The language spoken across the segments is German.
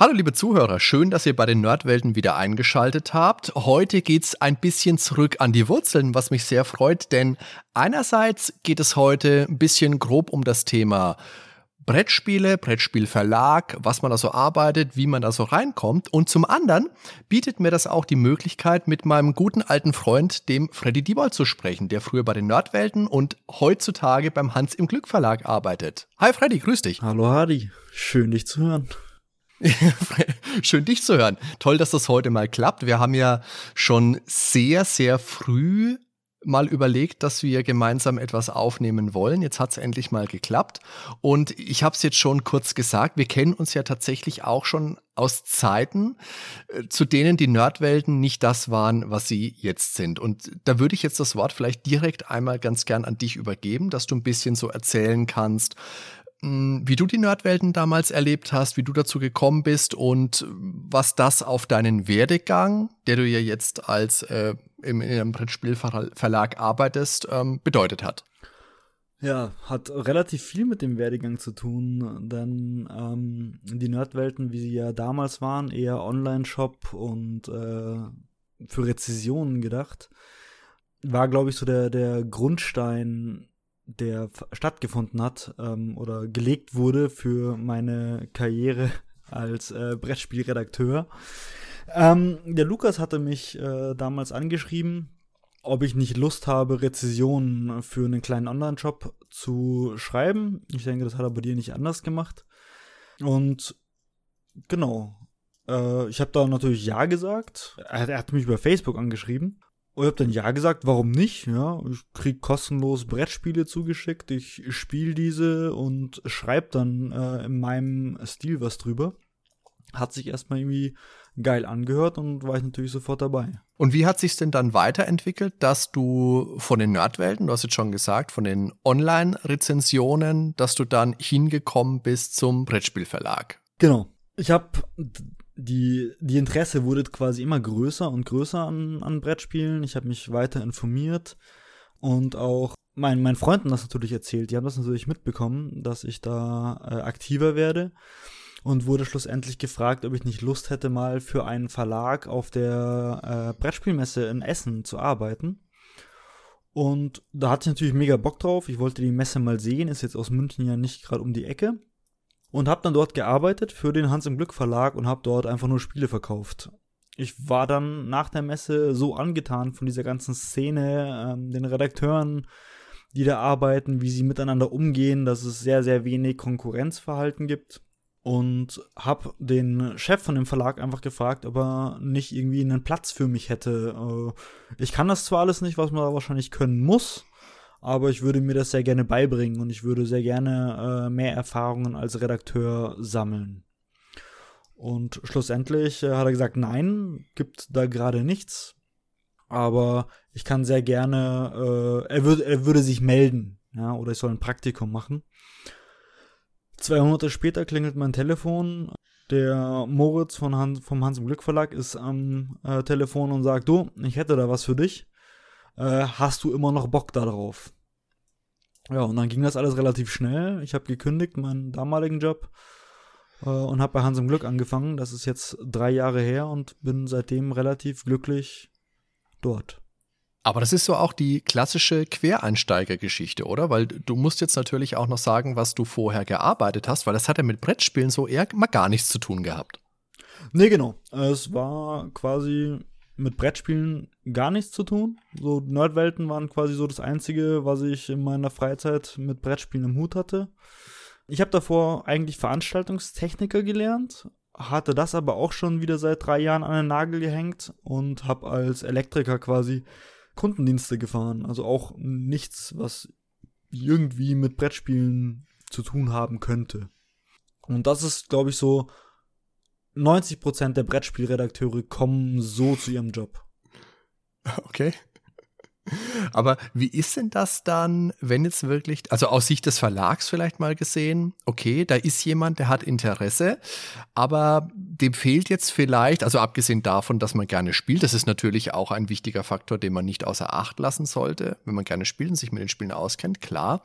Hallo liebe Zuhörer, schön, dass ihr bei den Nerdwelten wieder eingeschaltet habt. Heute geht's ein bisschen zurück an die Wurzeln, was mich sehr freut, denn einerseits geht es heute ein bisschen grob um das Thema Brettspiele, Brettspielverlag, was man da so arbeitet, wie man da so reinkommt. Und zum anderen bietet mir das auch die Möglichkeit, mit meinem guten alten Freund, dem Freddy Diebold, zu sprechen, der früher bei den Nerdwelten und heutzutage beim Hans im Glück Verlag arbeitet. Hi Freddy, grüß dich. Hallo Hardy, schön dich zu hören. Schön dich zu hören. Toll, dass das heute mal klappt. Wir haben ja schon sehr, sehr früh mal überlegt, dass wir gemeinsam etwas aufnehmen wollen. Jetzt hat es endlich mal geklappt. Und ich habe es jetzt schon kurz gesagt, wir kennen uns ja tatsächlich auch schon aus Zeiten, äh, zu denen die Nerdwelten nicht das waren, was sie jetzt sind. Und da würde ich jetzt das Wort vielleicht direkt einmal ganz gern an dich übergeben, dass du ein bisschen so erzählen kannst, wie du die Nerdwelten damals erlebt hast, wie du dazu gekommen bist und was das auf deinen Werdegang, der du ja jetzt als äh, im, in einem Brettspielverlag arbeitest, ähm, bedeutet hat. Ja, hat relativ viel mit dem Werdegang zu tun, denn ähm, die Nerdwelten, wie sie ja damals waren, eher Online-Shop und äh, für Rezessionen gedacht, war, glaube ich, so der, der Grundstein der stattgefunden hat ähm, oder gelegt wurde für meine Karriere als äh, Brettspielredakteur. Ähm, der Lukas hatte mich äh, damals angeschrieben, ob ich nicht Lust habe, Rezessionen für einen kleinen Online-Shop zu schreiben. Ich denke, das hat er bei dir nicht anders gemacht. Und genau, äh, ich habe da natürlich Ja gesagt. Er, er hat mich über Facebook angeschrieben. Und ich habe dann ja gesagt, warum nicht? Ja, ich krieg kostenlos Brettspiele zugeschickt, ich spiele diese und schreibe dann äh, in meinem Stil was drüber. Hat sich erstmal irgendwie geil angehört und war ich natürlich sofort dabei. Und wie hat sich denn dann weiterentwickelt, dass du von den Nerdwelten, du hast jetzt schon gesagt, von den Online-Rezensionen, dass du dann hingekommen bist zum Brettspielverlag? Genau. Ich habe die, die Interesse wurde quasi immer größer und größer an, an Brettspielen. Ich habe mich weiter informiert und auch mein, meinen Freunden das natürlich erzählt. Die haben das natürlich mitbekommen, dass ich da äh, aktiver werde und wurde schlussendlich gefragt, ob ich nicht Lust hätte, mal für einen Verlag auf der äh, Brettspielmesse in Essen zu arbeiten. Und da hatte ich natürlich mega Bock drauf. Ich wollte die Messe mal sehen. Ist jetzt aus München ja nicht gerade um die Ecke und habe dann dort gearbeitet für den Hans im Glück Verlag und habe dort einfach nur Spiele verkauft. Ich war dann nach der Messe so angetan von dieser ganzen Szene, ähm, den Redakteuren, die da arbeiten, wie sie miteinander umgehen, dass es sehr, sehr wenig Konkurrenzverhalten gibt. Und habe den Chef von dem Verlag einfach gefragt, ob er nicht irgendwie einen Platz für mich hätte. Äh, ich kann das zwar alles nicht, was man da wahrscheinlich können muss, aber ich würde mir das sehr gerne beibringen und ich würde sehr gerne äh, mehr Erfahrungen als Redakteur sammeln. Und schlussendlich äh, hat er gesagt, nein, gibt da gerade nichts. Aber ich kann sehr gerne, äh, er, würd, er würde sich melden, ja, oder ich soll ein Praktikum machen. Zwei Monate später klingelt mein Telefon. Der Moritz von Hans, vom Hans im Glück Verlag ist am äh, Telefon und sagt, du, ich hätte da was für dich äh, hast du immer noch Bock darauf? Ja, und dann ging das alles relativ schnell. Ich habe gekündigt, meinen damaligen Job, äh, und habe bei Hans im Glück angefangen. Das ist jetzt drei Jahre her und bin seitdem relativ glücklich dort. Aber das ist so auch die klassische Quereinsteigergeschichte, oder? Weil du musst jetzt natürlich auch noch sagen, was du vorher gearbeitet hast, weil das hat ja mit Brettspielen so eher mal gar nichts zu tun gehabt. Nee, genau. Es war quasi mit Brettspielen gar nichts zu tun. So Nerdwelten waren quasi so das Einzige, was ich in meiner Freizeit mit Brettspielen im Hut hatte. Ich habe davor eigentlich Veranstaltungstechniker gelernt, hatte das aber auch schon wieder seit drei Jahren an den Nagel gehängt und habe als Elektriker quasi Kundendienste gefahren. Also auch nichts, was irgendwie mit Brettspielen zu tun haben könnte. Und das ist, glaube ich, so 90% der Brettspielredakteure kommen so zu ihrem Job. Okay. Aber wie ist denn das dann, wenn jetzt wirklich, also aus Sicht des Verlags vielleicht mal gesehen, okay, da ist jemand, der hat Interesse, aber dem fehlt jetzt vielleicht, also abgesehen davon, dass man gerne spielt, das ist natürlich auch ein wichtiger Faktor, den man nicht außer Acht lassen sollte, wenn man gerne spielt und sich mit den Spielen auskennt, klar,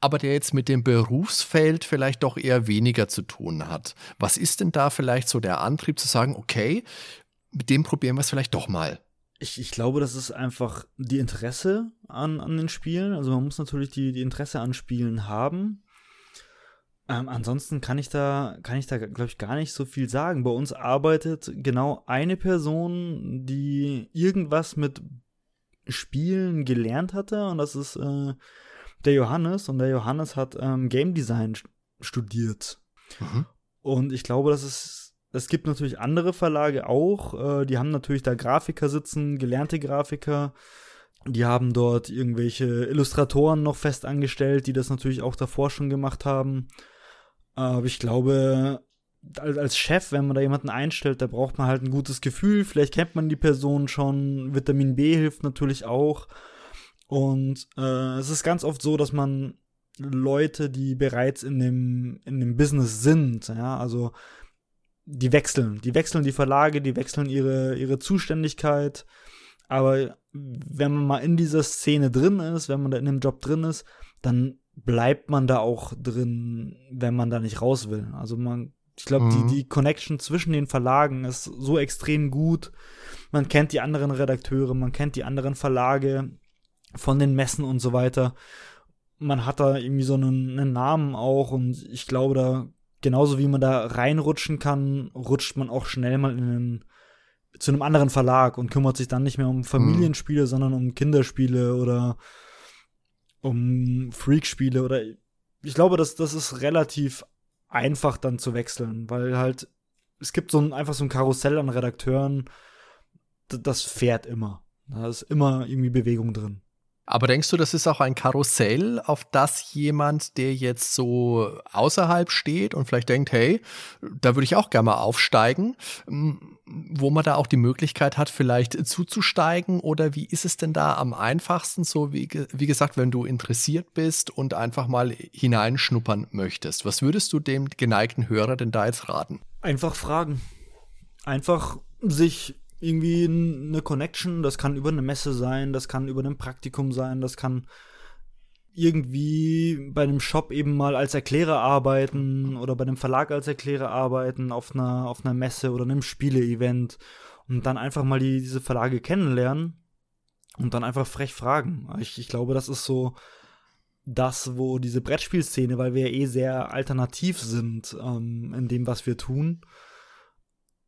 aber der jetzt mit dem Berufsfeld vielleicht doch eher weniger zu tun hat. Was ist denn da vielleicht so der Antrieb zu sagen, okay, mit dem probieren wir es vielleicht doch mal? Ich, ich glaube, das ist einfach die Interesse an, an den Spielen. Also man muss natürlich die, die Interesse an Spielen haben. Ähm, ansonsten kann ich da, kann ich da, glaube ich, gar nicht so viel sagen. Bei uns arbeitet genau eine Person, die irgendwas mit Spielen gelernt hatte, und das ist äh, der Johannes. Und der Johannes hat ähm, Game Design studiert. Mhm. Und ich glaube, das ist es gibt natürlich andere Verlage auch, äh, die haben natürlich da Grafiker sitzen, gelernte Grafiker. Die haben dort irgendwelche Illustratoren noch fest angestellt, die das natürlich auch davor schon gemacht haben. Aber ich glaube, als Chef, wenn man da jemanden einstellt, da braucht man halt ein gutes Gefühl. Vielleicht kennt man die Person schon. Vitamin B hilft natürlich auch. Und äh, es ist ganz oft so, dass man Leute, die bereits in dem, in dem Business sind, ja, also die wechseln. Die wechseln die Verlage, die wechseln ihre, ihre Zuständigkeit. Aber wenn man mal in dieser Szene drin ist, wenn man da in dem Job drin ist, dann bleibt man da auch drin, wenn man da nicht raus will. Also man, ich glaube, mhm. die, die Connection zwischen den Verlagen ist so extrem gut. Man kennt die anderen Redakteure, man kennt die anderen Verlage von den Messen und so weiter. Man hat da irgendwie so einen, einen Namen auch und ich glaube, da genauso wie man da reinrutschen kann, rutscht man auch schnell mal in einen, zu einem anderen Verlag und kümmert sich dann nicht mehr um Familienspiele, mhm. sondern um Kinderspiele oder um Freakspiele oder ich glaube, das, das ist relativ einfach dann zu wechseln, weil halt es gibt so ein, einfach so ein Karussell an Redakteuren, das fährt immer. Da ist immer irgendwie Bewegung drin. Aber denkst du, das ist auch ein Karussell, auf das jemand, der jetzt so außerhalb steht und vielleicht denkt, hey, da würde ich auch gerne mal aufsteigen, wo man da auch die Möglichkeit hat, vielleicht zuzusteigen? Oder wie ist es denn da am einfachsten, so wie, wie gesagt, wenn du interessiert bist und einfach mal hineinschnuppern möchtest? Was würdest du dem geneigten Hörer denn da jetzt raten? Einfach fragen. Einfach sich irgendwie eine Connection, das kann über eine Messe sein, das kann über ein Praktikum sein, das kann irgendwie bei einem Shop eben mal als Erklärer arbeiten oder bei einem Verlag als Erklärer arbeiten auf einer, auf einer Messe oder einem Spiele-Event und dann einfach mal die, diese Verlage kennenlernen und dann einfach frech fragen. Ich, ich glaube, das ist so das, wo diese Brettspielszene, weil wir ja eh sehr alternativ sind ähm, in dem, was wir tun,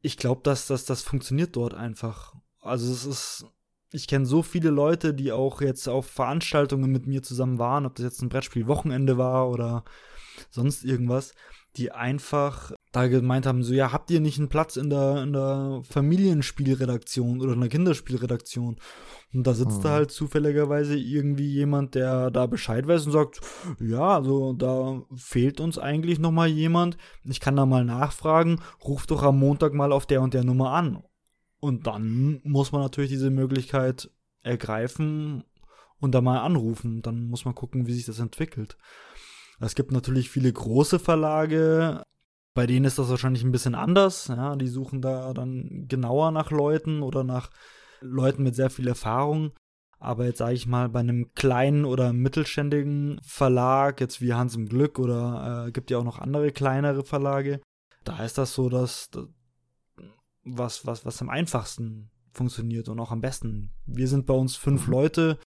ich glaube, dass, dass das funktioniert dort einfach. Also es ist, ich kenne so viele Leute, die auch jetzt auf Veranstaltungen mit mir zusammen waren, ob das jetzt ein Brettspiel-Wochenende war oder sonst irgendwas, die einfach da gemeint haben, so ja, habt ihr nicht einen Platz in der, in der Familienspielredaktion oder in der Kinderspielredaktion? Und da sitzt mhm. da halt zufälligerweise irgendwie jemand, der da Bescheid weiß und sagt, ja, also da fehlt uns eigentlich noch mal jemand. Ich kann da mal nachfragen, ruf doch am Montag mal auf der und der Nummer an. Und dann muss man natürlich diese Möglichkeit ergreifen und da mal anrufen. Dann muss man gucken, wie sich das entwickelt. Es gibt natürlich viele große Verlage, bei denen ist das wahrscheinlich ein bisschen anders. Ja, die suchen da dann genauer nach Leuten oder nach Leuten mit sehr viel Erfahrung. Aber jetzt sage ich mal, bei einem kleinen oder mittelständigen Verlag, jetzt wie Hans im Glück oder äh, gibt ja auch noch andere kleinere Verlage, da ist das so, dass, was, was, was am einfachsten funktioniert und auch am besten. Wir sind bei uns fünf mhm. Leute.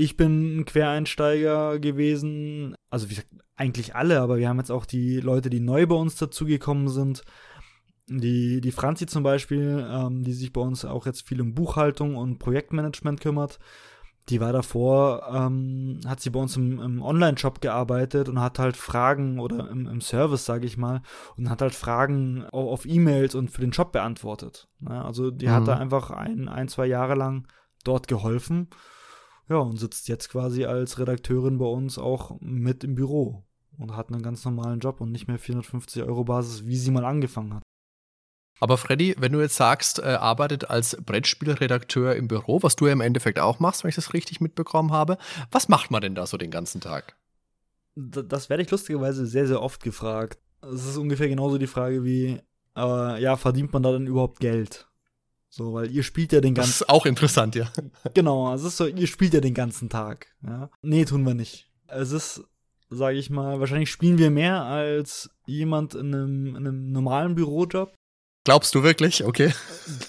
Ich bin ein Quereinsteiger gewesen. Also wie gesagt, eigentlich alle, aber wir haben jetzt auch die Leute, die neu bei uns dazugekommen sind. Die, die Franzi zum Beispiel, ähm, die sich bei uns auch jetzt viel um Buchhaltung und Projektmanagement kümmert, die war davor, ähm, hat sie bei uns im, im Online-Shop gearbeitet und hat halt Fragen oder im, im Service, sage ich mal, und hat halt Fragen auf, auf E-Mails und für den Shop beantwortet. Ja, also die mhm. hat da einfach ein, ein, zwei Jahre lang dort geholfen. Ja, und sitzt jetzt quasi als Redakteurin bei uns auch mit im Büro und hat einen ganz normalen Job und nicht mehr 450 Euro Basis, wie sie mal angefangen hat. Aber Freddy, wenn du jetzt sagst, äh, arbeitet als Brettspielredakteur im Büro, was du ja im Endeffekt auch machst, wenn ich das richtig mitbekommen habe, was macht man denn da so den ganzen Tag? Das werde ich lustigerweise sehr, sehr oft gefragt. Es ist ungefähr genauso die Frage wie, äh, ja, verdient man da denn überhaupt Geld? So, weil ihr spielt ja den ganzen. Das ist auch interessant, ja. Genau, es ist so, ihr spielt ja den ganzen Tag. Ja? Nee, tun wir nicht. Es ist, sage ich mal, wahrscheinlich spielen wir mehr als jemand in einem, in einem normalen Bürojob. Glaubst du wirklich? Okay.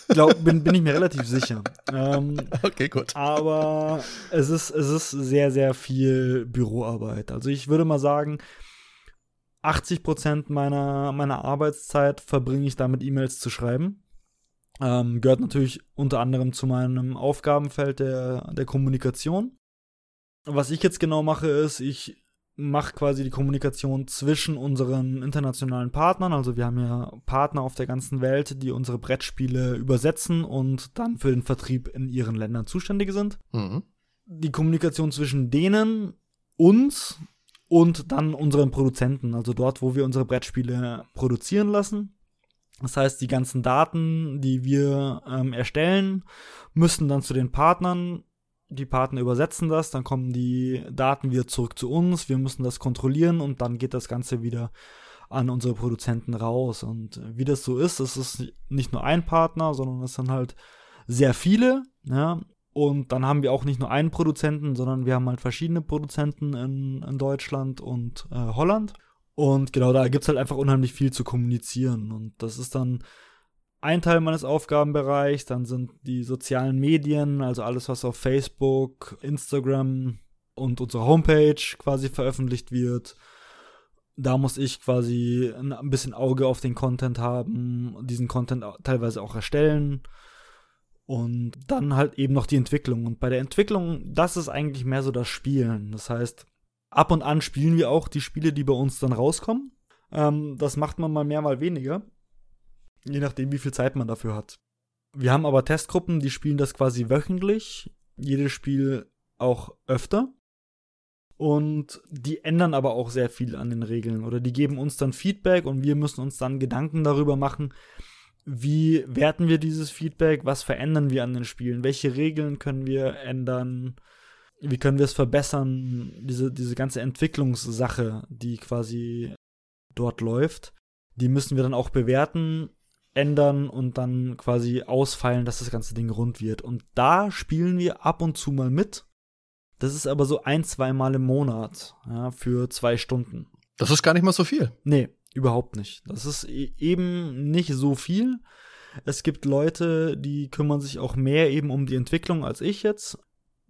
Glaub, bin, bin ich mir relativ sicher. Ähm, okay, gut. Aber es ist, es ist sehr, sehr viel Büroarbeit. Also ich würde mal sagen, 80 Prozent meiner, meiner Arbeitszeit verbringe ich damit, E-Mails zu schreiben. Ähm, gehört natürlich unter anderem zu meinem Aufgabenfeld der, der Kommunikation. Was ich jetzt genau mache, ist, ich mache quasi die Kommunikation zwischen unseren internationalen Partnern. Also wir haben ja Partner auf der ganzen Welt, die unsere Brettspiele übersetzen und dann für den Vertrieb in ihren Ländern zuständig sind. Mhm. Die Kommunikation zwischen denen, uns und dann unseren Produzenten, also dort, wo wir unsere Brettspiele produzieren lassen. Das heißt, die ganzen Daten, die wir ähm, erstellen, müssen dann zu den Partnern. Die Partner übersetzen das, dann kommen die Daten wieder zurück zu uns. Wir müssen das kontrollieren und dann geht das Ganze wieder an unsere Produzenten raus. Und wie das so ist, es ist nicht nur ein Partner, sondern es sind halt sehr viele. Ja? Und dann haben wir auch nicht nur einen Produzenten, sondern wir haben halt verschiedene Produzenten in, in Deutschland und äh, Holland. Und genau, da gibt es halt einfach unheimlich viel zu kommunizieren. Und das ist dann ein Teil meines Aufgabenbereichs. Dann sind die sozialen Medien, also alles, was auf Facebook, Instagram und unserer Homepage quasi veröffentlicht wird. Da muss ich quasi ein bisschen Auge auf den Content haben, diesen Content teilweise auch erstellen. Und dann halt eben noch die Entwicklung. Und bei der Entwicklung, das ist eigentlich mehr so das Spielen. Das heißt, Ab und an spielen wir auch die Spiele, die bei uns dann rauskommen. Ähm, das macht man mal mehr, mal weniger. Je nachdem, wie viel Zeit man dafür hat. Wir haben aber Testgruppen, die spielen das quasi wöchentlich. Jedes Spiel auch öfter. Und die ändern aber auch sehr viel an den Regeln. Oder die geben uns dann Feedback und wir müssen uns dann Gedanken darüber machen, wie werten wir dieses Feedback, was verändern wir an den Spielen, welche Regeln können wir ändern, wie können wir es verbessern, diese, diese ganze Entwicklungssache, die quasi dort läuft, die müssen wir dann auch bewerten, ändern und dann quasi ausfeilen, dass das ganze Ding rund wird. Und da spielen wir ab und zu mal mit. Das ist aber so ein, zwei Mal im Monat, ja, für zwei Stunden. Das ist gar nicht mal so viel. Nee, überhaupt nicht. Das ist e-, eben nicht so viel. Es gibt Leute, die kümmern sich auch mehr eben um die Entwicklung als ich jetzt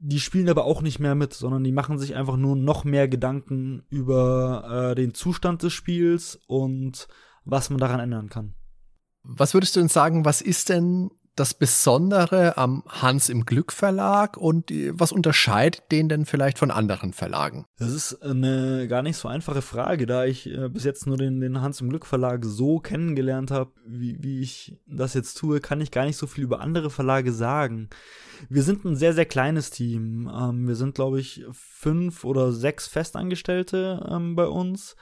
die spielen aber auch nicht mehr mit, sondern die machen sich einfach nur noch mehr Gedanken über äh, den Zustand des Spiels und was man daran ändern kann. Was würdest du denn sagen, was ist denn das Besondere am Hans im Glück Verlag und was unterscheidet den denn vielleicht von anderen Verlagen? Das ist eine gar nicht so einfache Frage, da ich äh, bis jetzt nur den, den, Hans im Glück Verlag so kennengelernt habe, wie, wie ich das jetzt tue, kann ich gar nicht so viel über andere Verlage sagen. Wir sind ein sehr, sehr kleines Team. Ähm, wir sind, glaube ich, fünf oder sechs Festangestellte ähm, bei uns.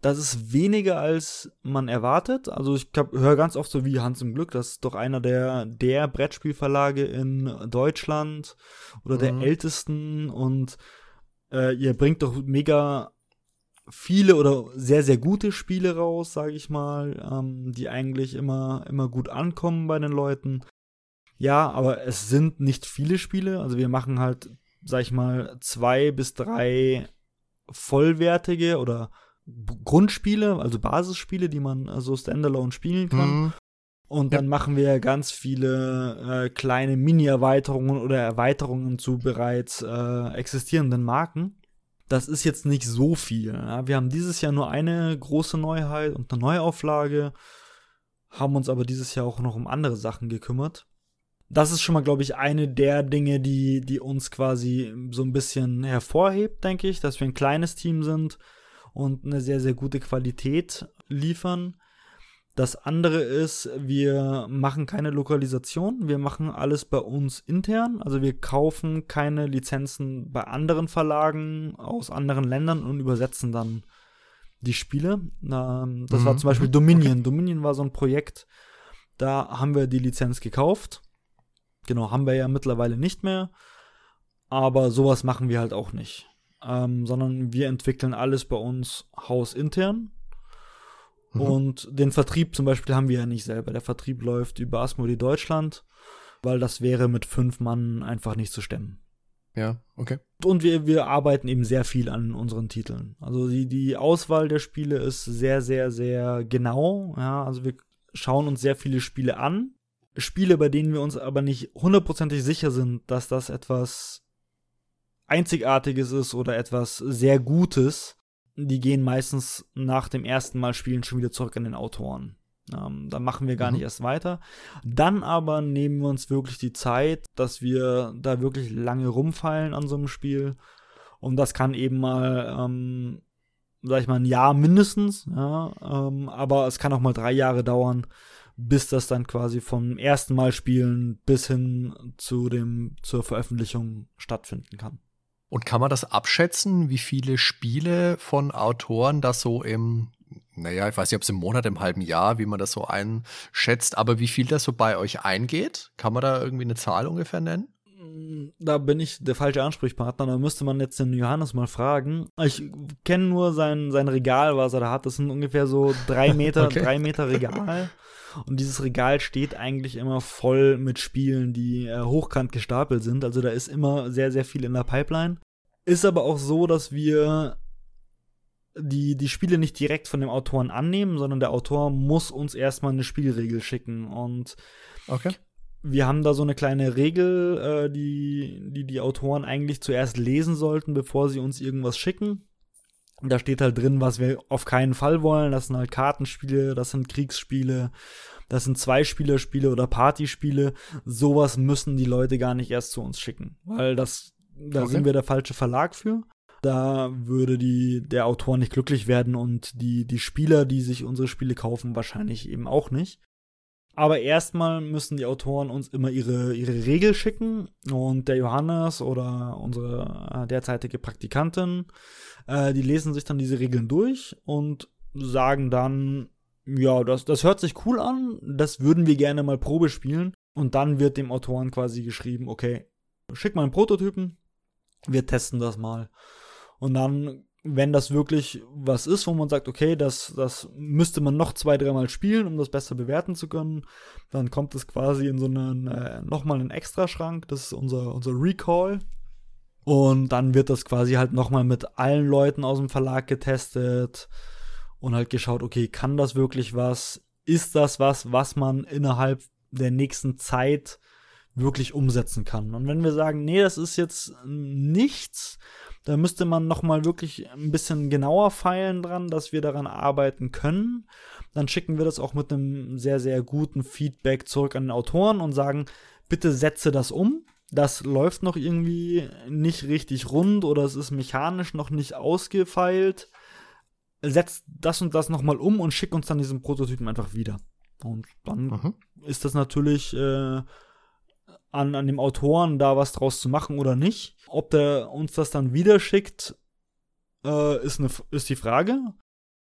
Das ist weniger, als man erwartet. Also ich höre ganz oft so wie Hans im Glück, das ist doch einer der, der Brettspielverlage in Deutschland oder mhm. der ältesten und äh, ihr bringt doch mega viele oder sehr, sehr gute Spiele raus, sage ich mal, ähm, die eigentlich immer, immer gut ankommen bei den Leuten. Ja, aber es sind nicht viele Spiele. Also wir machen halt, sag ich mal, zwei bis drei vollwertige oder Grundspiele, also Basisspiele, die man so standalone spielen kann. Mhm. Und dann ja. machen wir ganz viele äh, kleine Mini-Erweiterungen oder Erweiterungen zu bereits äh, existierenden Marken. Das ist jetzt nicht so viel. Ja? Wir haben dieses Jahr nur eine große Neuheit und eine Neuauflage, haben uns aber dieses Jahr auch noch um andere Sachen gekümmert. Das ist schon mal, glaube ich, eine der Dinge, die, die uns quasi so ein bisschen hervorhebt, denke ich, dass wir ein kleines Team sind, und eine sehr, sehr gute Qualität liefern. Das andere ist, wir machen keine Lokalisation, wir machen alles bei uns intern. Also wir kaufen keine Lizenzen bei anderen Verlagen aus anderen Ländern und übersetzen dann die Spiele. das mhm. war zum Beispiel Dominion. Okay. Dominion war so ein Projekt, Da haben wir die Lizenz gekauft. Genau, haben wir ja mittlerweile nicht mehr. Aber sowas machen wir halt auch nicht. Ähm, sondern wir entwickeln alles bei uns hausintern. Mhm. Und den Vertrieb zum Beispiel haben wir ja nicht selber. Der Vertrieb läuft über Asmodee Deutschland, weil das wäre mit fünf Mann einfach nicht zu stemmen. Ja, okay. Und wir, wir arbeiten eben sehr viel an unseren Titeln. Also die, die Auswahl der Spiele ist sehr, sehr, sehr genau. Ja, also wir schauen uns sehr viele Spiele an. Spiele, bei denen wir uns aber nicht hundertprozentig sicher sind, dass das etwas Einzigartiges ist oder etwas sehr Gutes, die gehen meistens nach dem ersten Mal spielen schon wieder zurück an den Autoren. Ähm, da machen wir gar mhm. nicht erst weiter. Dann aber nehmen wir uns wirklich die Zeit, dass wir da wirklich lange rumfallen an so einem Spiel. Und das kann eben mal, ähm, sag ich mal, ein Jahr mindestens, ja, ähm, aber es kann auch mal drei Jahre dauern, bis das dann quasi vom ersten Mal spielen bis hin zu dem, zur Veröffentlichung stattfinden kann. Und kann man das abschätzen, wie viele Spiele von Autoren das so im, naja, ich weiß nicht, ob es im Monat, im halben Jahr, wie man das so einschätzt, aber wie viel das so bei euch eingeht? Kann man da irgendwie eine Zahl ungefähr nennen? Da bin ich der falsche Ansprechpartner, da müsste man jetzt den Johannes mal fragen. Ich kenne nur sein, sein Regal, was er da hat. Das sind ungefähr so drei Meter, okay. drei Meter Regal. Und dieses Regal steht eigentlich immer voll mit Spielen, die äh, hochkant gestapelt sind. Also da ist immer sehr, sehr viel in der Pipeline. Ist aber auch so, dass wir die, die Spiele nicht direkt von dem Autoren annehmen, sondern der Autor muss uns erstmal eine Spielregel schicken. Und okay. wir haben da so eine kleine Regel, äh, die, die die Autoren eigentlich zuerst lesen sollten, bevor sie uns irgendwas schicken. Da steht halt drin, was wir auf keinen Fall wollen. Das sind halt Kartenspiele, das sind Kriegsspiele, das sind Zweispielerspiele oder Partyspiele. Sowas müssen die Leute gar nicht erst zu uns schicken, weil das, da okay. sind wir der falsche Verlag für. Da würde die, der Autor nicht glücklich werden und die, die Spieler, die sich unsere Spiele kaufen, wahrscheinlich eben auch nicht. Aber erstmal müssen die Autoren uns immer ihre, ihre Regel schicken und der Johannes oder unsere äh, derzeitige Praktikantin, äh, die lesen sich dann diese Regeln durch und sagen dann, ja, das, das hört sich cool an, das würden wir gerne mal Probe spielen. Und dann wird dem Autoren quasi geschrieben, okay, schick mal einen Prototypen, wir testen das mal. Und dann wenn das wirklich was ist, wo man sagt, okay, das, das müsste man noch zwei, dreimal spielen, um das besser bewerten zu können, dann kommt es quasi in so einen, äh, nochmal einen Extraschrank, das ist unser, unser Recall. Und dann wird das quasi halt nochmal mit allen Leuten aus dem Verlag getestet und halt geschaut, okay, kann das wirklich was? Ist das was, was man innerhalb der nächsten Zeit wirklich umsetzen kann? Und wenn wir sagen, nee, das ist jetzt nichts, da müsste man noch mal wirklich ein bisschen genauer feilen dran, dass wir daran arbeiten können. Dann schicken wir das auch mit einem sehr, sehr guten Feedback zurück an den Autoren und sagen, bitte setze das um. Das läuft noch irgendwie nicht richtig rund oder es ist mechanisch noch nicht ausgefeilt. Setz das und das noch mal um und schick uns dann diesen Prototypen einfach wieder. Und dann mhm. ist das natürlich äh, an, an dem Autoren, da was draus zu machen oder nicht. Ob der uns das dann wieder schickt, äh, ist, ne, ist die Frage.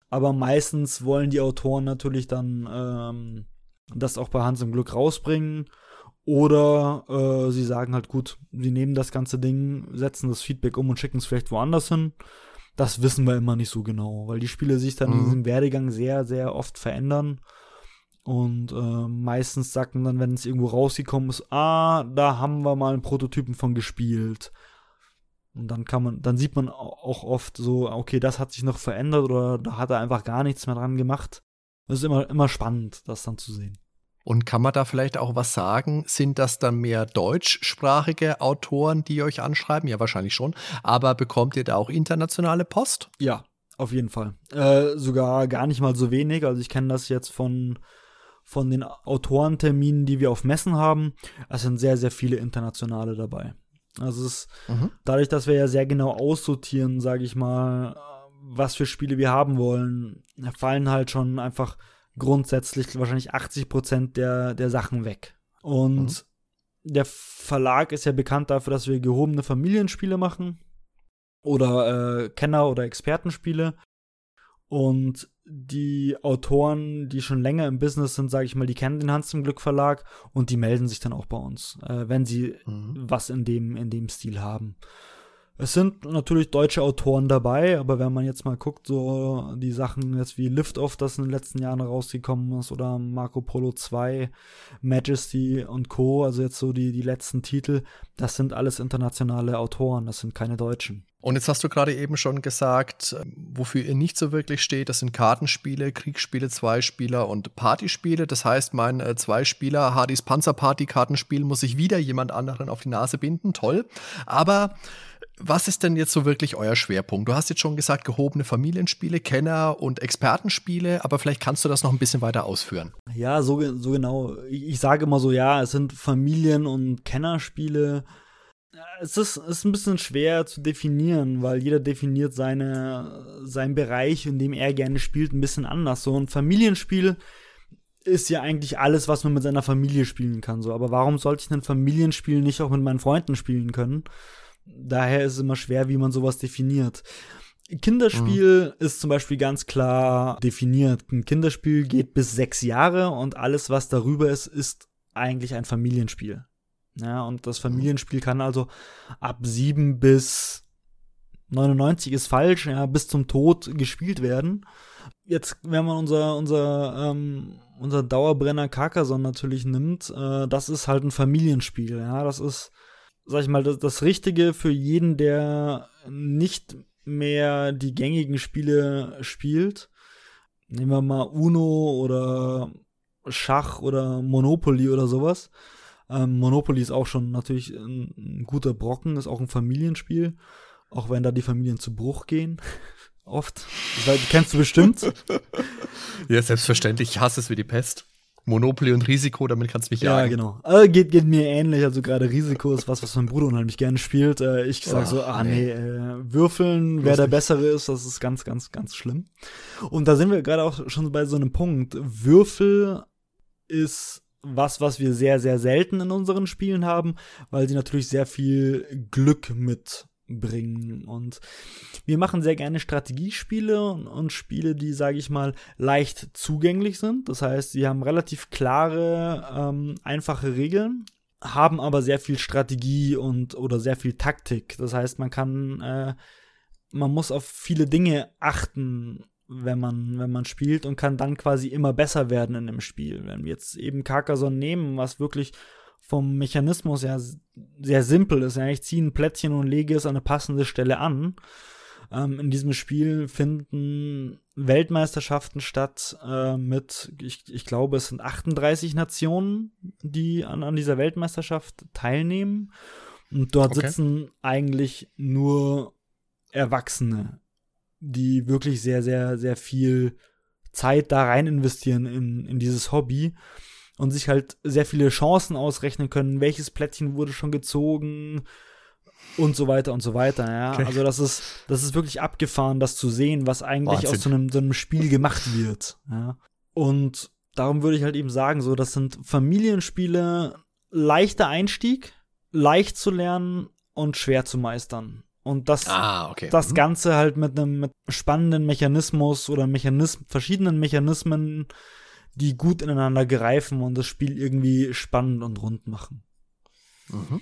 Aber meistens wollen die Autoren natürlich dann ähm, das auch bei Hans im Glück rausbringen. Oder äh, sie sagen halt, gut, sie nehmen das ganze Ding, setzen das Feedback um und schicken es vielleicht woanders hin. Das wissen wir immer nicht so genau, weil die Spiele sich dann mhm. in diesem Werdegang sehr, sehr oft verändern. Und äh, meistens sagt man dann, wenn es irgendwo rausgekommen ist, ah, da haben wir mal einen Prototypen von gespielt. Und dann kann man, dann sieht man auch oft so, okay, das hat sich noch verändert oder da hat er einfach gar nichts mehr dran gemacht. Das ist immer, immer spannend, das dann zu sehen. Und kann man da vielleicht auch was sagen? Sind das dann mehr deutschsprachige Autoren, die euch anschreiben? Ja, wahrscheinlich schon. Aber bekommt ihr da auch internationale Post? Ja, auf jeden Fall. Äh, sogar gar nicht mal so wenig. Also ich kenne das jetzt von von den Autorenterminen, die wir auf Messen haben, es sind sehr, sehr viele internationale dabei. Also es ist mhm. dadurch, dass wir ja sehr genau aussortieren, sage ich mal, was für Spiele wir haben wollen, fallen halt schon einfach grundsätzlich wahrscheinlich 80 Prozent der, der Sachen weg. Und mhm. der Verlag ist ja bekannt dafür, dass wir gehobene Familienspiele machen oder äh, Kenner- oder Expertenspiele. Und die Autoren, die schon länger im Business sind, sage ich mal, die kennen den Hans zum Glück Verlag und die melden sich dann auch bei uns, äh, wenn sie mhm. was in dem, in dem Stil haben. Es sind natürlich deutsche Autoren dabei, aber wenn man jetzt mal guckt, so die Sachen jetzt wie Liftoff, das in den letzten Jahren rausgekommen ist, oder Marco Polo 2, Majesty und Co., also jetzt so die, die letzten Titel, das sind alles internationale Autoren, das sind keine Deutschen. Und jetzt hast du gerade eben schon gesagt, wofür ihr nicht so wirklich steht, das sind Kartenspiele, Kriegsspiele, Zweispieler und Partyspiele. Das heißt, mein äh, Zweispieler Hardys Panzerparty-Kartenspiel muss sich wieder jemand anderen auf die Nase binden. Toll. Aber was ist denn jetzt so wirklich euer Schwerpunkt? Du hast jetzt schon gesagt, gehobene Familienspiele, Kenner- und Expertenspiele, aber vielleicht kannst du das noch ein bisschen weiter ausführen. Ja, so, so genau. Ich sage immer so, ja, es sind Familien- und Kennerspiele. Es ist, ist ein bisschen schwer zu definieren, weil jeder definiert seine, seinen Bereich, in dem er gerne spielt, ein bisschen anders. So ein Familienspiel ist ja eigentlich alles, was man mit seiner Familie spielen kann. So. Aber warum sollte ich ein Familienspiel nicht auch mit meinen Freunden spielen können? Daher ist es immer schwer, wie man sowas definiert. Kinderspiel mhm. ist zum Beispiel ganz klar definiert. Ein Kinderspiel geht bis sechs Jahre und alles, was darüber ist, ist eigentlich ein Familienspiel. Ja, und das Familienspiel kann also ab sieben bis 99 ist falsch, ja, bis zum Tod gespielt werden. Jetzt, wenn man unser, unser, ähm, unser Dauerbrenner Carcassonne natürlich nimmt, äh, das ist halt ein Familienspiel, ja, das ist sag ich mal, das, das Richtige für jeden, der nicht mehr die gängigen Spiele spielt. Nehmen wir mal Uno oder Schach oder Monopoly oder sowas. Ähm, Monopoly ist auch schon natürlich ein, ein, guter Brocken, ist auch ein Familienspiel, auch wenn da die Familien zu Bruch gehen. Oft. Das kennst du bestimmt. ja, selbstverständlich. Ich hasse es wie die Pest. Monopoly und Risiko, damit kannst du mich jagen. Ja, genau. Äh, geht, geht mir ähnlich. Also gerade Risiko ist was, was mein Bruder unheimlich gerne spielt. Äh, ich sag oh, so, ah nee, äh, würfeln, wer der Bessere ist, das ist ganz, ganz, ganz schlimm. Und da sind wir gerade auch schon bei so einem Punkt. Würfel ist was, was wir sehr, sehr selten in unseren Spielen haben, weil sie natürlich sehr viel Glück mit bringen. Und wir machen sehr gerne Strategiespiele und, und Spiele, die, sage ich mal, leicht zugänglich sind. Das heißt, sie haben relativ klare, ähm, einfache Regeln, haben aber sehr viel Strategie und oder sehr viel Taktik. Das heißt, man kann, äh, man muss auf viele Dinge achten wenn man, wenn man spielt und kann dann quasi immer besser werden in dem Spiel. Wenn wir jetzt eben Carcassonne nehmen, was wirklich vom Mechanismus ja sehr simpel ist. Ja, ich ziehe ein Plättchen und lege es an eine passende Stelle an. Ähm, in diesem Spiel finden Weltmeisterschaften statt äh, mit, ich, ich glaube, es sind 38 Nationen, die an, an dieser Weltmeisterschaft teilnehmen. Und dort okay. sitzen eigentlich nur Erwachsene, die wirklich sehr, sehr, sehr viel Zeit da rein investieren in, in dieses Hobby und sich halt sehr viele Chancen ausrechnen können, welches Plättchen wurde schon gezogen und so weiter und so weiter, ja. Okay. Also das ist, das ist wirklich abgefahren, das zu sehen, was eigentlich Wahnsinn. aus so einem, so einem Spiel gemacht wird, ja. Und darum würde ich halt eben sagen, so, das sind Familienspiele, leichter Einstieg, leicht zu lernen und schwer zu meistern. Und das, ah, okay. das mhm. Ganze halt mit einem mit spannenden Mechanismus oder Mechanism verschiedenen Mechanismen die gut ineinander greifen und das Spiel irgendwie spannend und rund machen. Mhm.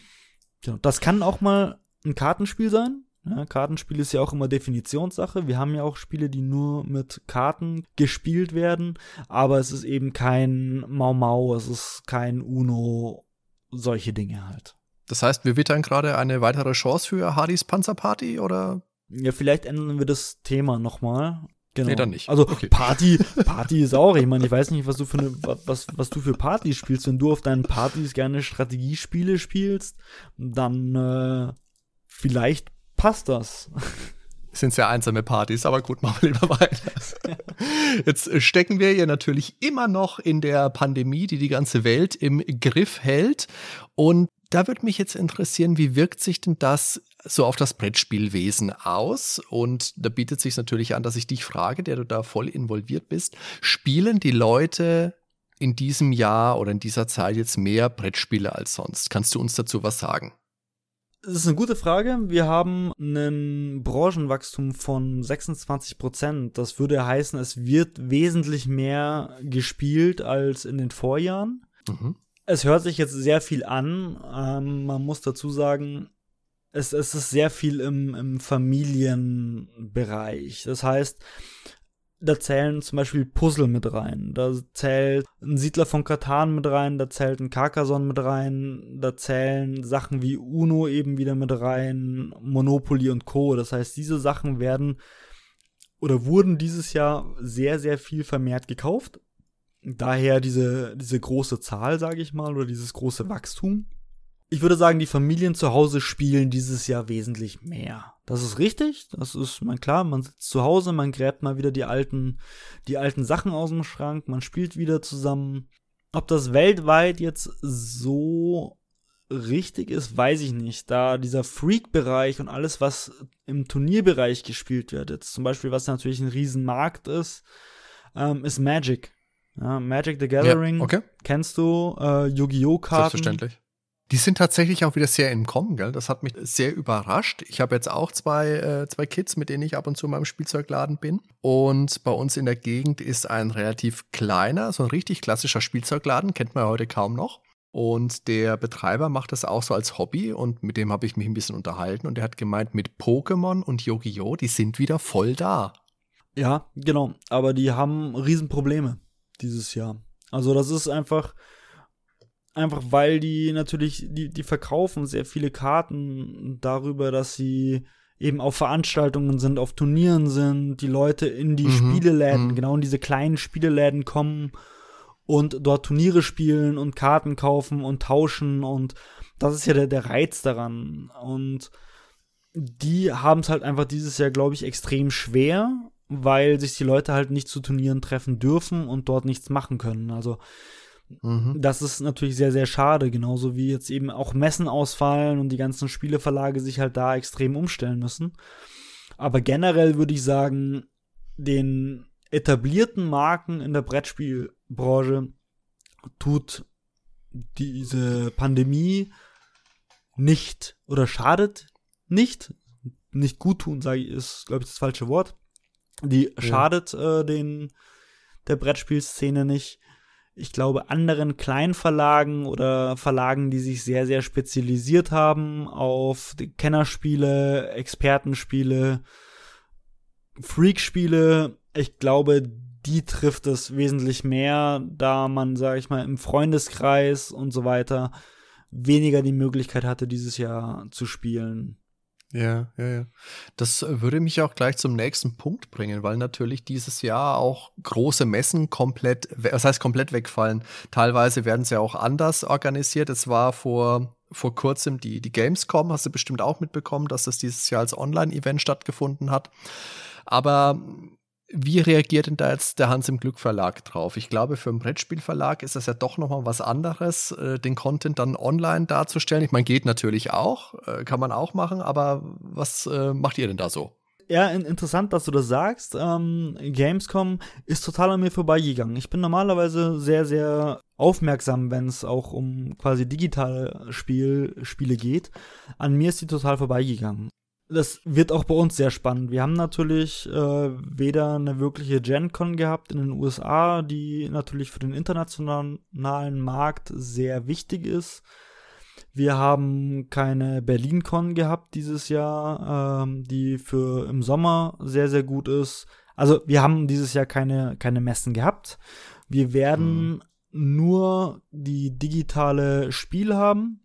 Genau. Das kann auch mal ein Kartenspiel sein. Ja, Kartenspiel ist ja auch immer Definitionssache. Wir haben ja auch Spiele, die nur mit Karten gespielt werden, aber es ist eben kein Mau Mau, es ist kein Uno, solche Dinge halt. Das heißt, wir wittern gerade eine weitere Chance für Hardys Panzerparty oder? Ja, vielleicht ändern wir das Thema nochmal. Genau. Nee, dann nicht. Also okay. Party, Party ist auch, ich meine, ich weiß nicht, was du für eine, was, was du für Partys spielst. Wenn du auf deinen Partys gerne Strategiespiele spielst, dann äh, vielleicht passt das. Sind sehr einsame Partys, aber gut, machen wir lieber weiter. Jetzt stecken wir ja natürlich immer noch in der Pandemie, die die ganze Welt im Griff hält. Und da würde mich jetzt interessieren, wie wirkt sich denn das so auf das Brettspielwesen aus? Und da bietet sich natürlich an, dass ich dich frage, der du da voll involviert bist. Spielen die Leute in diesem Jahr oder in dieser Zeit jetzt mehr Brettspiele als sonst? Kannst du uns dazu was sagen? Das ist eine gute Frage. Wir haben ein Branchenwachstum von 26 Prozent. Das würde heißen, es wird wesentlich mehr gespielt als in den Vorjahren. Mhm. Es hört sich jetzt sehr viel an. Ähm, man muss dazu sagen, es, es ist sehr viel im, im Familienbereich. Das heißt, da zählen zum Beispiel Puzzle mit rein, da zählt ein Siedler von Katan mit rein, da zählt ein Carcassonne mit rein, da zählen Sachen wie Uno eben wieder mit rein, Monopoly und Co. Das heißt, diese Sachen werden oder wurden dieses Jahr sehr, sehr viel vermehrt gekauft. Daher diese, diese große Zahl, sage ich mal, oder dieses große Wachstum. Ich würde sagen, die Familien zu Hause spielen dieses Jahr wesentlich mehr. Das ist richtig. Das ist, mein klar, man sitzt zu Hause, man gräbt mal wieder die alten, die alten Sachen aus dem Schrank, man spielt wieder zusammen. Ob das weltweit jetzt so richtig ist, weiß ich nicht. Da dieser Freak-Bereich und alles, was im Turnierbereich gespielt wird, jetzt zum Beispiel, was natürlich ein Riesenmarkt ist, ähm, ist Magic. Ja, Magic the Gathering. Ja, okay. Kennst du? Äh, Yu-Gi-Oh! Karten. Selbstverständlich. Die sind tatsächlich auch wieder sehr im Kommen, gell? Das hat mich sehr überrascht. Ich habe jetzt auch zwei, äh, zwei Kids, mit denen ich ab und zu in meinem Spielzeugladen bin. Und bei uns in der Gegend ist ein relativ kleiner, so ein richtig klassischer Spielzeugladen, kennt man ja heute kaum noch. Und der Betreiber macht das auch so als Hobby und mit dem habe ich mich ein bisschen unterhalten und er hat gemeint, mit Pokémon und Yu-Gi-Oh!, die sind wieder voll da. Ja, genau. Aber die haben Riesenprobleme dieses Jahr. Also das ist einfach, Einfach weil die natürlich, die, die verkaufen sehr viele Karten darüber, dass sie eben auf Veranstaltungen sind, auf Turnieren sind, die Leute in die mhm. Spieleläden, mhm. genau in diese kleinen Spieleläden kommen und dort Turniere spielen und Karten kaufen und tauschen und das ist ja der, der Reiz daran. Und die haben es halt einfach dieses Jahr, glaube ich, extrem schwer, weil sich die Leute halt nicht zu Turnieren treffen dürfen und dort nichts machen können. Also Mhm. Das ist natürlich sehr, sehr schade, genauso wie jetzt eben auch Messen ausfallen und die ganzen Spieleverlage sich halt da extrem umstellen müssen. Aber generell würde ich sagen, den etablierten Marken in der Brettspielbranche tut diese Pandemie nicht oder schadet nicht. Nicht gut tun, sage ich, ist, glaube ich, das falsche Wort. Die ja. schadet äh, den der Brettspielszene nicht ich glaube, anderen Kleinverlagen oder Verlagen, die sich sehr, sehr spezialisiert haben auf Kennerspiele, Expertenspiele, Freakspiele. Ich glaube, die trifft es wesentlich mehr, da man, sage ich mal, im Freundeskreis und so weiter weniger die Möglichkeit hatte, dieses Jahr zu spielen. Ja, ja, ja. Das würde mich auch gleich zum nächsten Punkt bringen, weil natürlich dieses Jahr auch große Messen komplett, was heißt komplett wegfallen. Teilweise werden sie auch anders organisiert. Es war vor, vor kurzem die, die Gamescom, hast du bestimmt auch mitbekommen, dass das dieses Jahr als Online-Event stattgefunden hat. Aber wie reagiert denn da jetzt der Hans im Glück Verlag drauf? Ich glaube, für einen Brettspielverlag ist das ja doch nochmal was anderes, äh, den Content dann online darzustellen. Ich meine, geht natürlich auch, äh, kann man auch machen, aber was äh, macht ihr denn da so? Ja, interessant, dass du das sagst. Ähm, Gamescom ist total an mir vorbeigegangen. Ich bin normalerweise sehr, sehr aufmerksam, wenn es auch um quasi digitale Spiel, Spiele geht. An mir ist die total vorbeigegangen das wird auch bei uns sehr spannend. Wir haben natürlich äh, weder eine wirkliche GenCon gehabt in den USA, die natürlich für den internationalen Markt sehr wichtig ist. Wir haben keine BerlinCon gehabt dieses Jahr, ähm, die für im Sommer sehr, sehr gut ist. Also wir haben dieses Jahr keine, keine Messen gehabt. Wir werden mhm. nur die digitale Spiel haben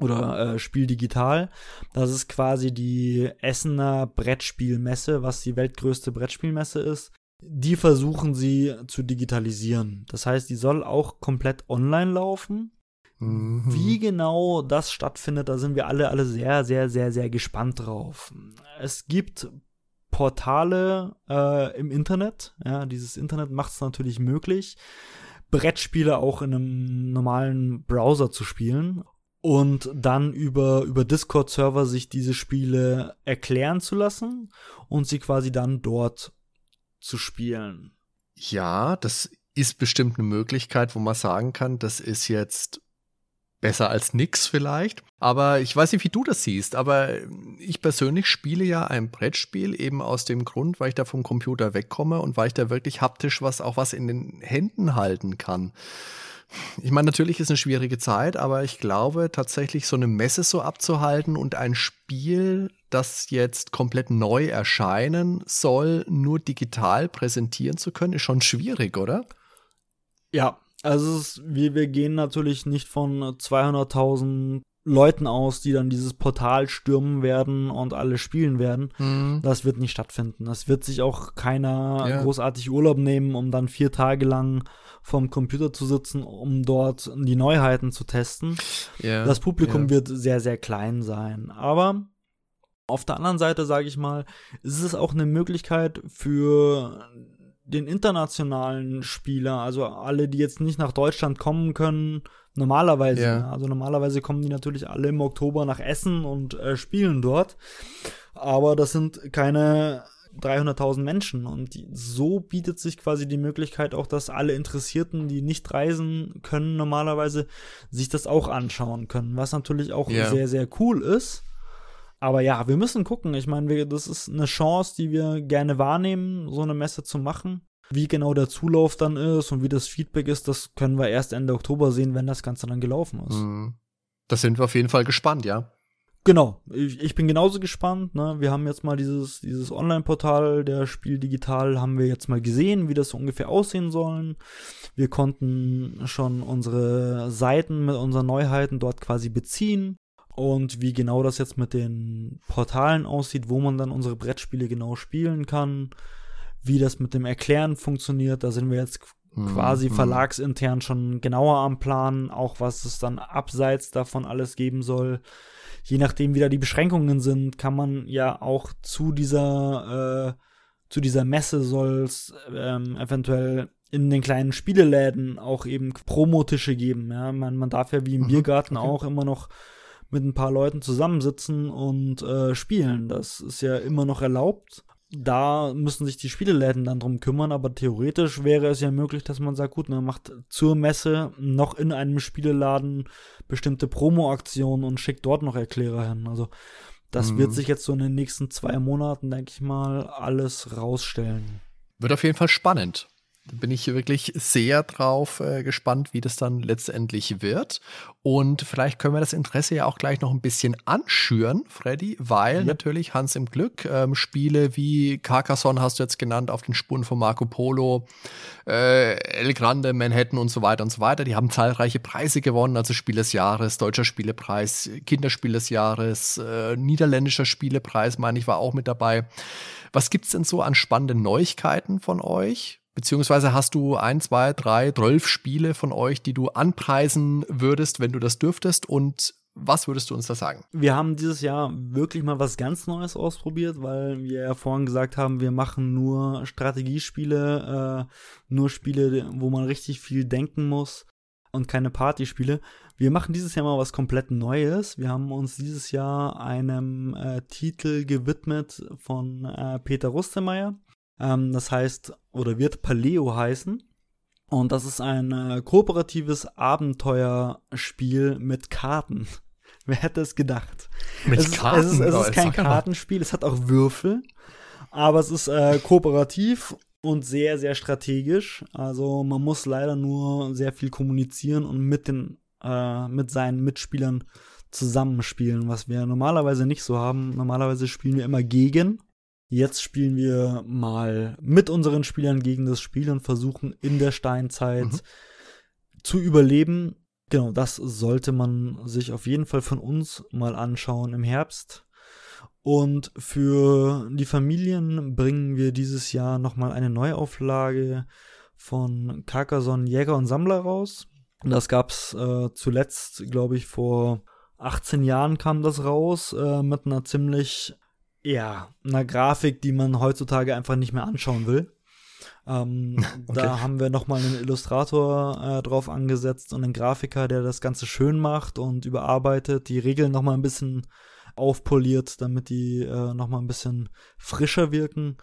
oder äh, Spiel digital. Das ist quasi die Essener Brettspielmesse, was die weltgrößte Brettspielmesse ist. Die versuchen sie zu digitalisieren. Das heißt, die soll auch komplett online laufen. Mhm. Wie genau das stattfindet, da sind wir alle, alle sehr, sehr, sehr, sehr gespannt drauf. Es gibt Portale äh, im Internet. Ja, dieses Internet macht es natürlich möglich, Brettspiele auch in einem normalen Browser zu spielen und dann über, über Discord-Server sich diese Spiele erklären zu lassen und sie quasi dann dort zu spielen. Ja, das ist bestimmt eine Möglichkeit, wo man sagen kann, das ist jetzt besser als nix vielleicht. Aber ich weiß nicht, wie du das siehst, aber ich persönlich spiele ja ein Brettspiel eben aus dem Grund, weil ich da vom Computer wegkomme und weil ich da wirklich haptisch was auch was in den Händen halten kann. Ich meine, natürlich ist eine schwierige Zeit, aber ich glaube tatsächlich so eine Messe so abzuhalten und ein Spiel, das jetzt komplett neu erscheinen soll, nur digital präsentieren zu können, ist schon schwierig, oder? Ja, also ist, wir, wir gehen natürlich nicht von 200.000 Leuten aus, die dann dieses Portal stürmen werden und alle spielen werden. Mhm. Das wird nicht stattfinden. Das wird sich auch keiner ja. großartig Urlaub nehmen, um dann vier Tage lang vom Computer zu sitzen, um dort die Neuheiten zu testen. Ja. Das Publikum ja. wird sehr, sehr klein sein. Aber auf der anderen Seite, sage ich mal, ist es auch eine Möglichkeit für den internationalen Spieler, also alle, die jetzt nicht nach Deutschland kommen können, normalerweise. Yeah. Also normalerweise kommen die natürlich alle im Oktober nach Essen und äh, spielen dort. Aber das sind keine 300.000 Menschen und die, so bietet sich quasi die Möglichkeit auch, dass alle Interessierten, die nicht reisen können, normalerweise sich das auch anschauen können, was natürlich auch yeah. sehr, sehr cool ist. Aber ja, wir müssen gucken. Ich meine, das ist eine Chance, die wir gerne wahrnehmen, so eine Messe zu machen. Wie genau der Zulauf dann ist und wie das Feedback ist, das können wir erst Ende Oktober sehen, wenn das Ganze dann gelaufen ist. Mhm. Das sind wir auf jeden Fall gespannt, ja. Genau, ich, ich bin genauso gespannt. Ne? Wir haben jetzt mal dieses, dieses Online-Portal der Spiel Digital, haben wir jetzt mal gesehen, wie das so ungefähr aussehen sollen. Wir konnten schon unsere Seiten mit unseren Neuheiten dort quasi beziehen. Und wie genau das jetzt mit den Portalen aussieht, wo man dann unsere Brettspiele genau spielen kann, wie das mit dem Erklären funktioniert, da sind wir jetzt mhm. quasi verlagsintern schon genauer am Plan, auch was es dann abseits davon alles geben soll. Je nachdem, wie da die Beschränkungen sind, kann man ja auch zu dieser, äh, zu dieser Messe soll es ähm, eventuell in den kleinen Spieleläden auch eben Promotische geben. Ja? Man, man darf ja wie im mhm, Biergarten okay. auch immer noch mit ein paar Leuten zusammensitzen und äh, spielen. Das ist ja immer noch erlaubt. Da müssen sich die Spieleläden dann drum kümmern, aber theoretisch wäre es ja möglich, dass man sagt, gut, man macht zur Messe noch in einem Spieleladen bestimmte Promo-Aktionen und schickt dort noch Erklärer hin. Also das mhm. wird sich jetzt so in den nächsten zwei Monaten, denke ich mal, alles rausstellen. Wird auf jeden Fall spannend bin ich wirklich sehr drauf äh, gespannt, wie das dann letztendlich wird. Und vielleicht können wir das Interesse ja auch gleich noch ein bisschen anschüren, Freddy, weil ja. natürlich Hans im Glück ähm, Spiele wie Carcassonne hast du jetzt genannt, auf den Spuren von Marco Polo, äh, El Grande, Manhattan und so weiter und so weiter. Die haben zahlreiche Preise gewonnen, also Spiel des Jahres, Deutscher Spielepreis, Kinderspiel des Jahres, äh, Niederländischer Spielepreis, meine ich, war auch mit dabei. Was gibt's denn so an spannenden Neuigkeiten von euch? Beziehungsweise hast du ein, zwei, drei, zwölf Spiele von euch, die du anpreisen würdest, wenn du das dürftest? Und was würdest du uns da sagen? Wir haben dieses Jahr wirklich mal was ganz Neues ausprobiert, weil wir ja vorhin gesagt haben, wir machen nur Strategiespiele, äh, nur Spiele, wo man richtig viel denken muss und keine Partyspiele. Wir machen dieses Jahr mal was komplett Neues. Wir haben uns dieses Jahr einem äh, Titel gewidmet von äh, Peter Rustemeyer. Ähm, das heißt, oder wird Paleo heißen. Und das ist ein äh, kooperatives Abenteuerspiel mit Karten. Wer hätte es gedacht? Mit es Karten? Ist, es ist, es ist kein Kartenspiel, es hat auch Würfel. Aber es ist äh, kooperativ und sehr, sehr strategisch. Also man muss leider nur sehr viel kommunizieren und mit, den, äh, mit seinen Mitspielern zusammenspielen, was wir normalerweise nicht so haben. Normalerweise spielen wir immer gegen Jetzt spielen wir mal mit unseren Spielern gegen das Spiel und versuchen in der Steinzeit mhm. zu überleben. Genau, das sollte man sich auf jeden Fall von uns mal anschauen im Herbst. Und für die Familien bringen wir dieses Jahr nochmal eine Neuauflage von Carcassonne Jäger und Sammler raus. Das gab's äh, zuletzt, glaube ich, vor 18 Jahren kam das raus, äh, mit einer ziemlich ja, einer Grafik, die man heutzutage einfach nicht mehr anschauen will. Ähm, okay. Da haben wir nochmal einen Illustrator äh, drauf angesetzt und einen Grafiker, der das Ganze schön macht und überarbeitet, die Regeln nochmal ein bisschen aufpoliert, damit die äh, nochmal ein bisschen frischer wirken.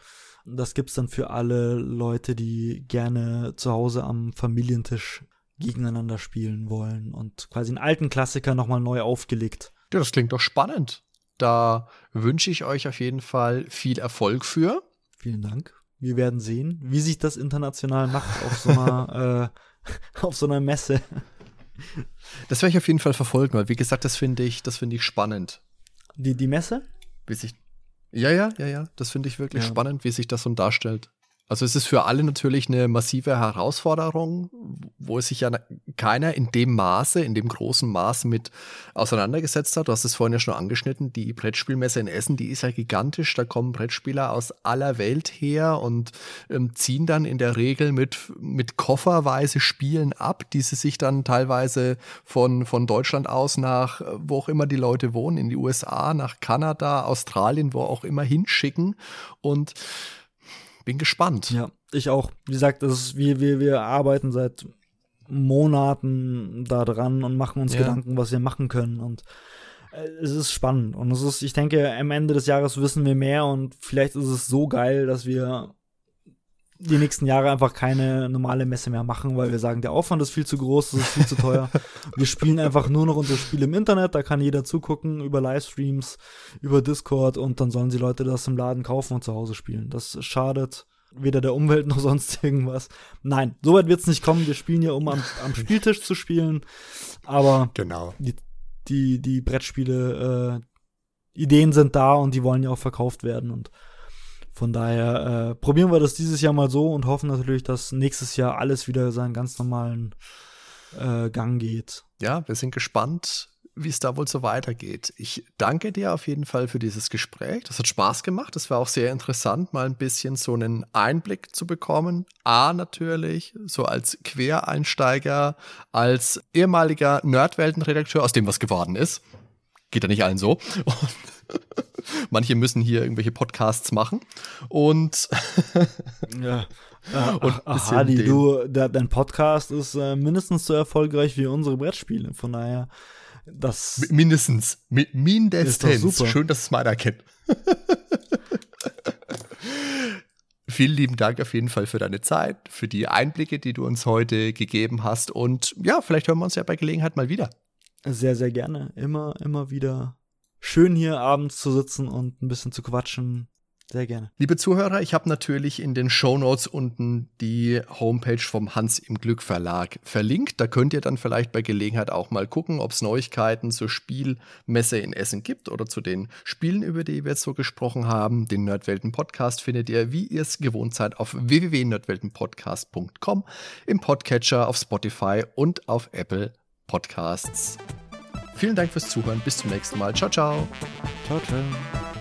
Das gibt's dann für alle Leute, die gerne zu Hause am Familientisch gegeneinander spielen wollen und quasi einen alten Klassiker nochmal neu aufgelegt. Ja, das klingt doch spannend. Da wünsche ich euch auf jeden Fall viel Erfolg für. Vielen Dank. Wir werden sehen, wie sich das international macht auf so einer, äh, auf so einer Messe. Das werde ich auf jeden Fall verfolgen, weil wie gesagt, das finde ich, das finde ich spannend. Die, die Messe? Wie sich, ja, ja, ja, ja, das finde ich wirklich ja. spannend, wie sich das so darstellt. Also es ist für alle natürlich eine massive Herausforderung, wo sich ja keiner in dem Maße, in dem großen Maß mit auseinandergesetzt hat. Du hast es vorhin ja schon angeschnitten, die Brettspielmesse in Essen, die ist ja gigantisch. Da kommen Brettspieler aus aller Welt her und ähm, ziehen dann in der Regel mit, mit kofferweise Spielen ab, die sie sich dann teilweise von, von Deutschland aus nach, wo auch immer die Leute wohnen, in die USA, nach Kanada, Australien, wo auch immer hinschicken. Und bin gespannt. Ja, ich auch. Wie gesagt, das ist, wir, wir, wir arbeiten seit Monaten da dran und machen uns ja. Gedanken, was wir machen können. Und äh, es ist spannend. Und es ist, ich denke, am Ende des Jahres wissen wir mehr und vielleicht ist es so geil, dass wir die nächsten Jahre einfach keine normale Messe mehr machen, weil wir sagen, der Aufwand ist viel zu groß, das ist viel zu teuer. wir spielen einfach nur noch unsere Spiele im Internet, da kann jeder zugucken über Livestreams, über Discord und dann sollen die Leute das im Laden kaufen und zu Hause spielen. Das schadet weder der Umwelt noch sonst irgendwas. Nein, so weit wird es nicht kommen. Wir spielen ja, um am, am Spieltisch zu spielen. Aber genau. die, die, die Brettspiele, äh, Ideen sind da und die wollen ja auch verkauft werden. Und von daher äh, probieren wir das dieses Jahr mal so und hoffen natürlich, dass nächstes Jahr alles wieder seinen ganz normalen äh, Gang geht. Ja, wir sind gespannt, wie es da wohl so weitergeht. Ich danke dir auf jeden Fall für dieses Gespräch. Das hat Spaß gemacht. Das war auch sehr interessant, mal ein bisschen so einen Einblick zu bekommen. A, natürlich, so als Quereinsteiger, als ehemaliger Nerdweltenredakteur, aus dem was geworden ist. Geht ja nicht allen so. Und Manche müssen hier irgendwelche Podcasts machen. Und ja. Äh, und ach, Hadi, du, der, dein Podcast ist äh, mindestens so erfolgreich wie unsere Brettspiele. Von daher, das. mindestens. Mi mindestens. Schön, dass es mal kennt. Vielen lieben Dank auf jeden Fall für deine Zeit, für die Einblicke, die du uns heute gegeben hast. Und ja, vielleicht hören wir uns ja bei Gelegenheit mal wieder. Sehr, sehr gerne. Immer, immer wieder schön hier abends zu sitzen und ein bisschen zu quatschen. Sehr gerne. Liebe Zuhörer, ich habe natürlich in den Show Notes unten die Homepage vom Hans im Glück Verlag verlinkt. Da könnt ihr dann vielleicht bei Gelegenheit auch mal gucken, ob es Neuigkeiten zur Spielmesse in Essen gibt oder zu den Spielen, über die wir jetzt so gesprochen haben. Den Nerdwelten Podcast findet ihr, wie ihr es gewohnt seid, auf www.nerdweltenpodcast.com, im Podcatcher, auf Spotify und auf Apple Podcasts. Vielen Dank fürs Zuhören. Bis zum nächsten Mal. Ciao, ciao. Ciao, ciao.